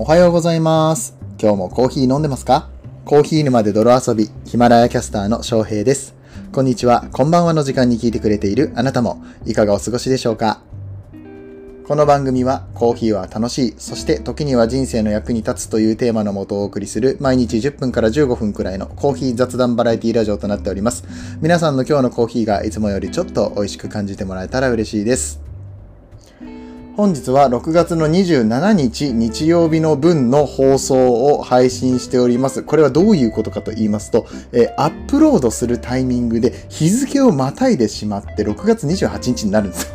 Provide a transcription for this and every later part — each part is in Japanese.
おはようございます。今日もコーヒー飲んでますか？コーヒー沼で泥遊び、ヒマラヤキャスターの翔平です。こんにちは、こんばんはの時間に聞いてくれているあなたも、いかがお過ごしでしょうか？この番組は、コーヒーは楽しい、そして時には人生の役に立つというテーマのもとをお送りする、毎日10分から15分くらいのコーヒー雑談バラエティラジオとなっております。皆さんの今日のコーヒーがいつもよりちょっと美味しく感じてもらえたら嬉しいです。本日は6月の27日日曜日の分の放送を配信しております。これはどういうことかと言いますと、えーアップロードするタイミングで日付をまたいでしまって6月28日になるんですよ。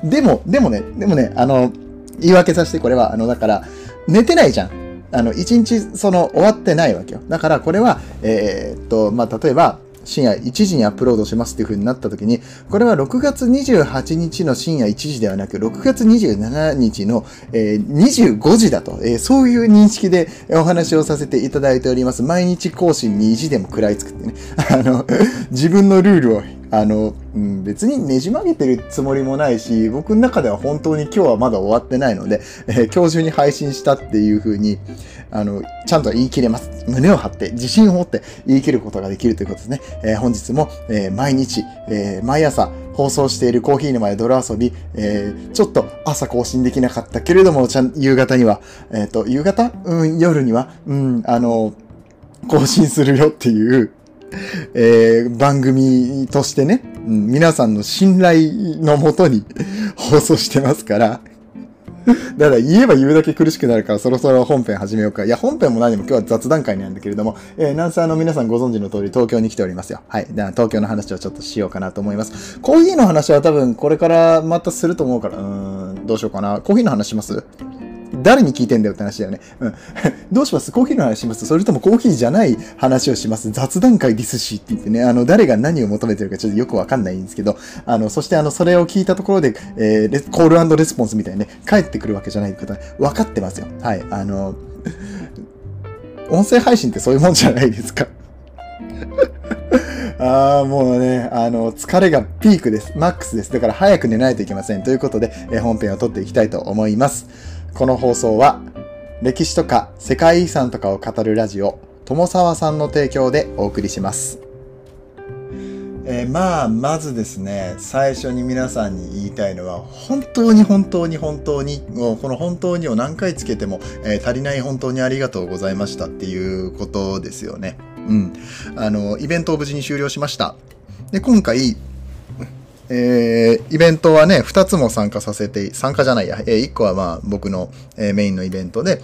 でも、でもね、でもね、あの、言い訳させてこれは、あの、だから、寝てないじゃん。あの、一日、その、終わってないわけよ。だから、これは、えーっと、まあ、例えば、深夜1時にアップロードしますっていう風になった時に、これは6月28日の深夜1時ではなく、6月27日の、え25時だと、えそういう認識でお話をさせていただいております。毎日更新に意地でも食らいつくってね。あの、自分のルールを、あの、うん別にねじ曲げてるつもりもないし、僕の中では本当に今日はまだ終わってないので、えー今日中に配信したっていう風に、あの、ちゃんと言い切れます。胸を張って、自信を持って言い切ることができるということですね。えー本日も、えー毎日、えー毎朝放送しているコーヒー沼で泥遊び、えーちょっと朝更新できなかったけれども、ちゃん、夕方には、えっ、と、夕方？うん、夜には、うん、あの、更新するよっていう、えー番組としてね、うん皆さんの信頼のもとに放送してますから、だから言えば言うだけ苦しくなるからそろそろ本編始めようか。いや、本編も何も今日は雑談会なんだけれども、えー、なんせあの皆さんご存知の通り東京に来ておりますよ。はい。だから東京の話をちょっとしようかなと思います。コーヒーの話は多分これからまたすると思うから、うーん、どうしようかな。コーヒーの話します？誰に聞いてんだよって話だよね。うん。どうします？コーヒーの話します？それともコーヒーじゃない話をします？雑談会ですしって言ってね、あの、誰が何を求めてるかちょっとよくわかんないんですけど、あの、そしてあの、それを聞いたところで、えーコールレスポンスみたいにね、返ってくるわけじゃない方、分かってますよ。はい。あの、音声配信ってそういうもんじゃないですか。ああ、もうね、あの、疲れがピークです。マックスです。だから早く寝ないといけません。ということで、え本編を撮っていきたいと思います。この放送は、歴史とか世界遺産とかを語るラジオ、友沢さんの提供でお送りします。えーまあ、まずですね、最初に皆さんに言いたいのは、本当に本当に本当に、もうこの本当にを何回つけても、えー足りない本当にありがとうございましたっていうことですよね。うん。あの、イベントを無事に終了しました。で、今回、えーイベントはね、2つも参加させて、参加じゃないや、え1個はまあ僕の、えーメインのイベントで、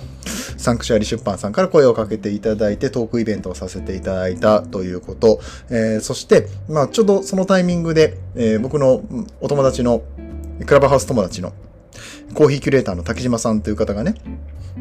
サンクシュアリ出版さんから声をかけていただいて、トークイベントをさせていただいたということ、えーそして、まあちょうどそのタイミングで、えー僕のお友達の、クラブハウス友達の、コーヒーキュレーターの竹島さんという方がね、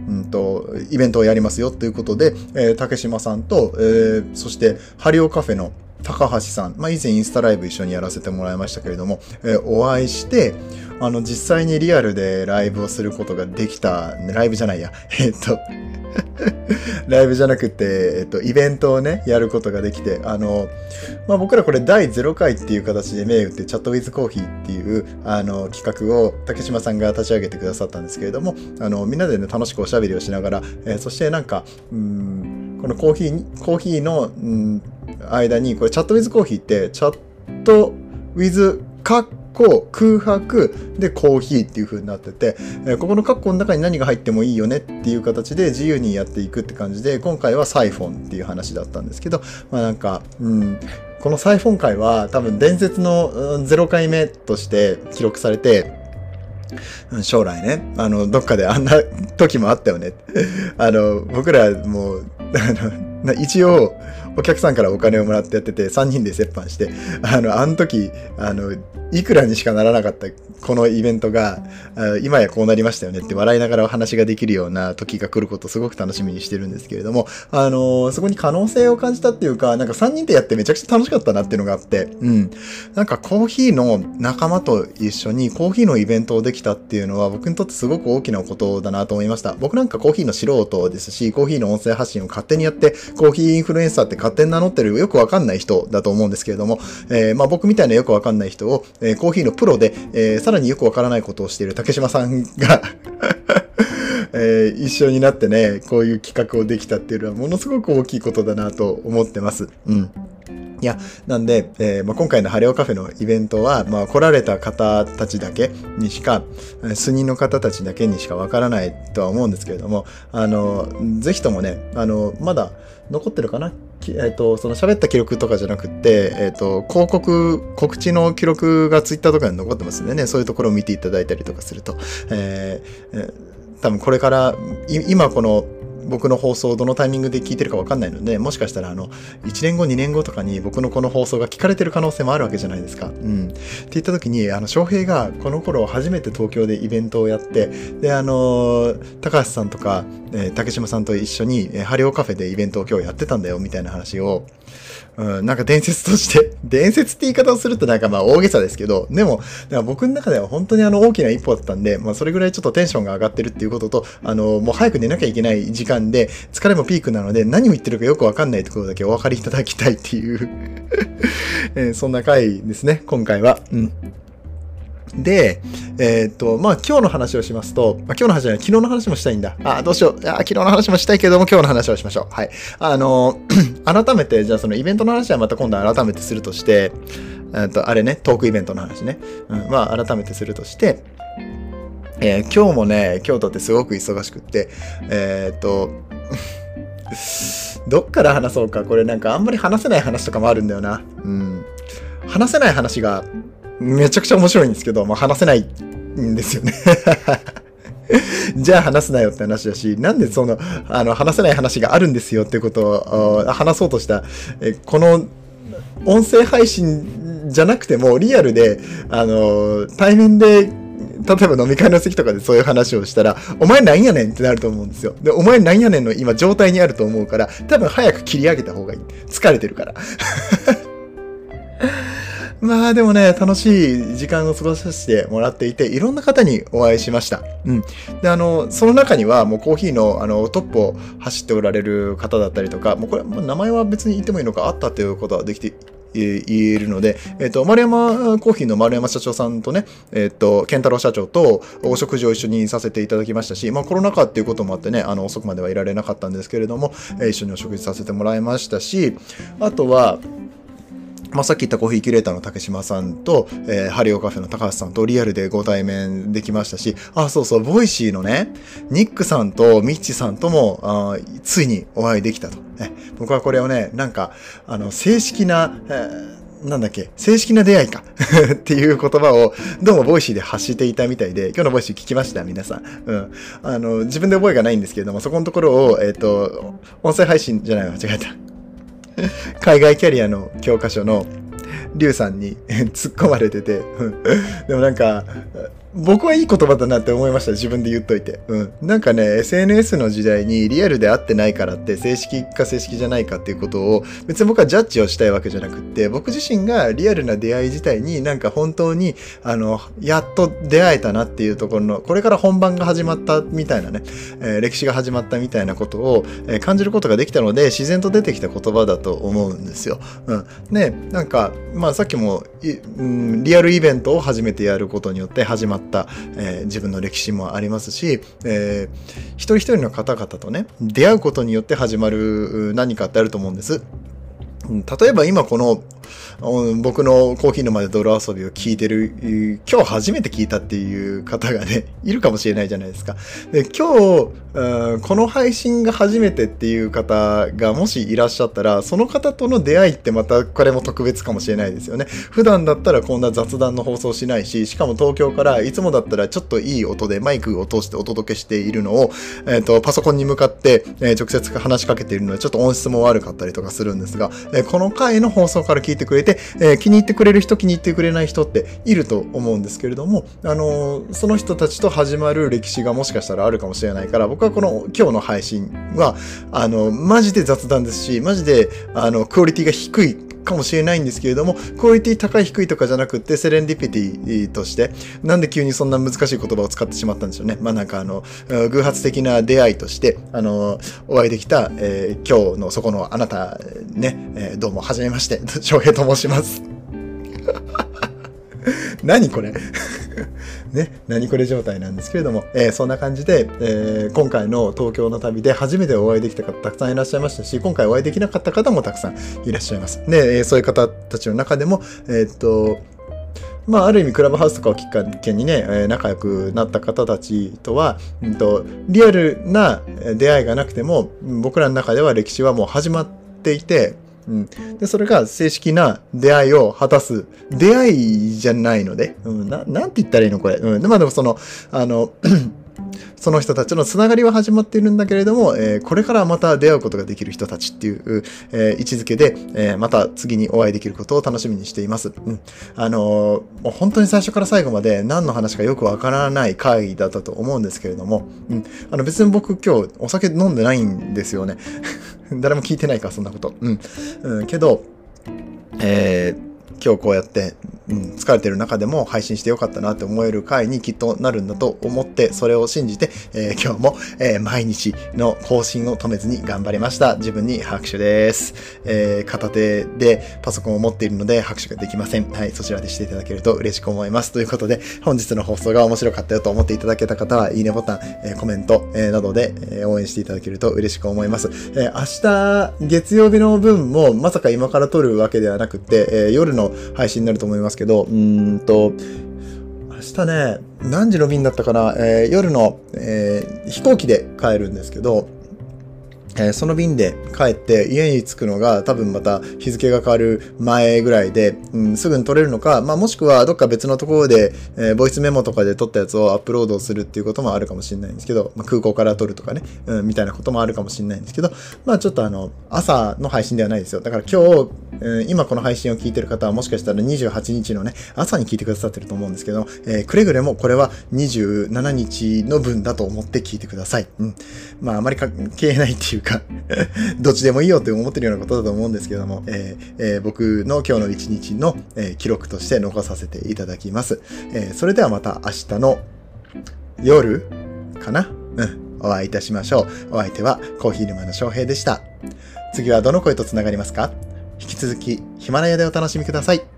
うんと、イベントをやりますよということで、えー竹島さんと、えーそして、ハリオカフェの高橋さん、まあ、以前インスタライブ一緒にやらせてもらいましたけれども、えーお会いして、あの、実際にリアルでライブをすることができた、ライブじゃないや、えっと、ライブじゃなくて、えっと、イベントをね、やることができて、あの、まあ、僕らこれ第0回っていう形で銘打って、チャットウィズコーヒーっていう、あの、企画を竹島さんが立ち上げてくださったんですけれども、あの、みんなでね、楽しくおしゃべりをしながら、えーそしてなんか、うん、このコーヒー、コーヒーの、うん、間に、これチャットウィズコーヒーって、チャットウィズカッコ空白でコーヒーっていう風になってて、えここのカッコの中に何が入ってもいいよねっていう形で自由にやっていくって感じで、今回はサイフォンっていう話だったんですけど、まあなんか、うん、このサイフォン回は多分伝説の0回目として記録されて、将来ね、あの、どっかであんな時もあったよね。あの、僕らもう、あの、一応、お客さんからお金をもらってやってて、3人で折半して、あの、あの時、あの、いくらにしかならなかったこのイベントが、今やこうなりましたよねって笑いながらお話ができるような時が来ることすごく楽しみにしてるんですけれども、あのそこに可能性を感じたっていうか、なんか3人でやってめちゃくちゃ楽しかったなっていうのがあって、うん。なんかコーヒーの仲間と一緒にコーヒーのイベントをできたっていうのは僕にとってすごく大きなことだなと思いました。僕なんかコーヒーの素人ですし、コーヒーの音声発信を勝手にやって、コーヒーインフルエンサーって勝手に名乗ってるよくわかんない人だと思うんですけれども、えーまあ僕みたいなよくわかんない人を、えーコーヒーのプロで、えーさらによくわからないことをしている竹島さんが、えー、一緒になってね、こういう企画をできたっていうのはものすごく大きいことだなと思ってます。うん。いや、なんで、えー、まあ、今回のハレオカフェのイベントは、まあ、来られた方たちだけにしか、数人の方たちだけにしかわからないとは思うんですけれども、あの、ぜひともね、あの、まだ残ってるかな？えっ、ー、と、その喋った記録とかじゃなくて、えっ、ー、と、広告、告知の記録がツイッターとかに残ってますんでね、そういうところを見ていただいたりとかすると、えー、多分これから、今この僕の放送をどのタイミングで聞いてるかわかんないので、もしかしたらあの、1年後、2年後とかに僕のこの放送が聞かれてる可能性もあるわけじゃないですか。うん。って言った時に、あの、翔平がこの頃初めて東京でイベントをやって、で、あの、高橋さんとか、えー、竹島さんと一緒に、えー、ハリオカフェでイベントを今日やってたんだよ、みたいな話を、うん、なんか伝説として 伝説って言い方をするとなんかまあ大げさですけど、でも、僕の中では本当にあの大きな一歩だったんで、まあそれぐらいちょっとテンションが上がってるっていうことと、あの、もう早く寝なきゃいけない時間で、疲れもピークなので何を言ってるかよくわかんないところだけお分かりいただきたいっていう えー、そんな回ですね、今回は。うん。で、えー、っと、まあ、今日の話をしますと、まあ、今日の話じゃない、昨日の話もしたいんだ。あ、どうしよう。あ、昨日の話もしたいけども、今日の話をしましょう。はい。あの、改めて、じゃあそのイベントの話はまた今度改めてするとして、えっと、あれね、トークイベントの話ね。うん、まあ、改めてするとして、えー、今日もね、京都ってすごく忙しくって、えー、っと、どっから話そうか。これなんかあんまり話せない話とかもあるんだよな。うん。話せない話がめちゃくちゃ面白いんですけど、まあ、話せないんですよね じゃあ話すなよって話だし、なんでその、あの、話せない話があるんですよってことを話そうとした、えこの音声配信じゃなくても、リアルで、あの、対面で、例えば飲み会の席とかでそういう話をしたら、お前なんやねんってなると思うんですよ。で、お前なんやねんの今状態にあると思うから、多分早く切り上げた方がいい。疲れてるから。まあでもね、楽しい時間を過ごさせてもらっていて、いろんな方にお会いしました。うん。で、あの、その中にはもうコーヒーのあのトップを走っておられる方だったりとか、もうこれ、もう名前は別に言ってもいいのか、あったということはできて言えるので、えっ、ー、と、丸山コーヒーの丸山社長さんとね、えっ、ー、と、健太郎社長とお食事を一緒にさせていただきましたし、まあコロナ禍っていうこともあってね、あの、遅くまではいられなかったんですけれども、えー、一緒にお食事させてもらいましたし、あとは、まあ、さっき言ったコーヒーキュレーターの竹島さんと、えー、ハリオカフェの高橋さんとリアルでご対面できましたし、あ、そうそう、ボイシーのね、ニックさんとミッチさんとも、あついにお会いできたと。ね、僕はこれをね、なんか、あの、正式な、えー、なんだっけ、正式な出会いか っていう言葉を、どうもボイシーで発していたみたいで、今日のボイシー聞きました、皆さん。うん。あの、自分で覚えがないんですけれども、そこのところを、えっ、ー、と、音声配信じゃないわ、間違えた。海外キャリアの教科書のリュウさんに突っ込まれててでもなんか僕はいい言葉だなって思いました。自分で言っといて。うん。なんかね、SNS の時代にリアルで会ってないからって正式か正式じゃないかっていうことを別に僕はジャッジをしたいわけじゃなくって、僕自身がリアルな出会い自体になんか本当に、あの、やっと出会えたなっていうところの、これから本番が始まったみたいなね、えー、歴史が始まったみたいなことを、え、感じることができたので、自然と出てきた言葉だと思うんですよ。うん。ね、なんか、まあさっきも、リアルイベントを初めてやることによって始まった、えー、自分の歴史もありますし、えー、一人一人の方々とね、出会うことによって始まる何かってあると思うんです。例えば今この僕のコーヒーの前で泥遊びを聞いてる、今日初めて聞いたっていう方がね、いるかもしれないじゃないですか。で、今日、この配信が初めてっていう方がもしいらっしゃったら、その方との出会いってまたこれも特別かもしれないですよね。普段だったらこんな雑談の放送しないし、しかも東京からいつもだったらちょっといい音でマイクを通してお届けしているのを、えっ、ー、と、パソコンに向かって、え、直接話しかけているので、ちょっと音質も悪かったりとかするんですが、え、この回の放送から聞いてくれて、え、気に入ってくれる人、気に入ってくれない人っていると思うんですけれども、あの、その人たちと始まる歴史がもしかしたらあるかもしれないから、僕はこの今日の配信は、あの、マジで雑談ですし、マジで、あの、クオリティが低いかもしれないんですけれども、クオリティ高い低いとかじゃなくて、セレンディピティとして、なんで急にそんな難しい言葉を使ってしまったんでしょうね。まあなんかあの、偶発的な出会いとして、あの、お会いできた、えー、今日のそこのあなた、ね、えー、どうも、はじめまして、翔平と申します。何これ？ね、何これ状態なんですけれども、えー、そんな感じで、えー、今回の東京の旅で初めてお会いできた方たくさんいらっしゃいましたし、今回お会いできなかった方もたくさんいらっしゃいます。で、えー、そういう方たちの中でも、えっと、まあ、ある意味クラブハウスとかをきっかけにね、え仲良くなった方たちとは、うんと、リアルな出会いがなくても、僕らの中では歴史はもう始まっていて、うん、でそれが正式な出会いを果たす。出会いじゃないので、うん、ななんて言ったらいいのこれ、うん、まあでもそのあの その人たちのつながりは始まっているんだけれども、えー、これからまた出会うことができる人たちっていう、えー、位置づけで、えー、また次にお会いできることを楽しみにしています。うん。あのもう本当に最初から最後まで何の話かよくわからない会議だったと思うんですけれども、うん。あの別に僕今日お酒飲んでないんですよね。誰も聞いてないか、そんなこと。うん。うん、けど、えー、今日こうやって、うん、疲れてる中でも配信してよかったなって思える回にきっとなるんだと思って、それを信じて、えー、今日も、えー、毎日の更新を止めずに頑張りました。自分に拍手です。えー、片手でパソコンを持っているので拍手ができません。はい、そちらでしていただけると嬉しく思います。ということで、本日の放送が面白かったよと思っていただけた方は、いいねボタン、えコメント、えなどで、え応援していただけると嬉しく思います。え明日、月曜日の分も、まさか今から撮るわけではなくて、え夜の配信になると思いますけど、うんと、明日ね、何時の便だったかな、えー、夜の、えー、飛行機で帰るんですけど、えー、その便で帰って家に着くのが多分また日付が変わる前ぐらいで、うん、すぐに撮れるのか、まあ、もしくはどっか別のところで、えー、ボイスメモとかで撮ったやつをアップロードするっていうこともあるかもしれないんですけど、まあ、空港から撮るとかね、うん、みたいなこともあるかもしれないんですけど、まあちょっとあの、朝の配信ではないですよ。だから今日、うん、今この配信を聞いてる方はもしかしたら28日のね、朝に聞いてくださってると思うんですけど、えー、くれぐれもこれは27日の分だと思って聞いてください。うん。まああまり関係ないっていうか どっちでもいいよって思ってるようなことだと思うんですけども、えーえー、僕の今日の一日の、えー、記録として残させていただきます。え、それではまた明日の夜かな？うん。お会いいたしましょう。お相手はコーヒー沼の翔平でした。次はどの声と繋がりますか？引き続きヒマラヤでお楽しみください。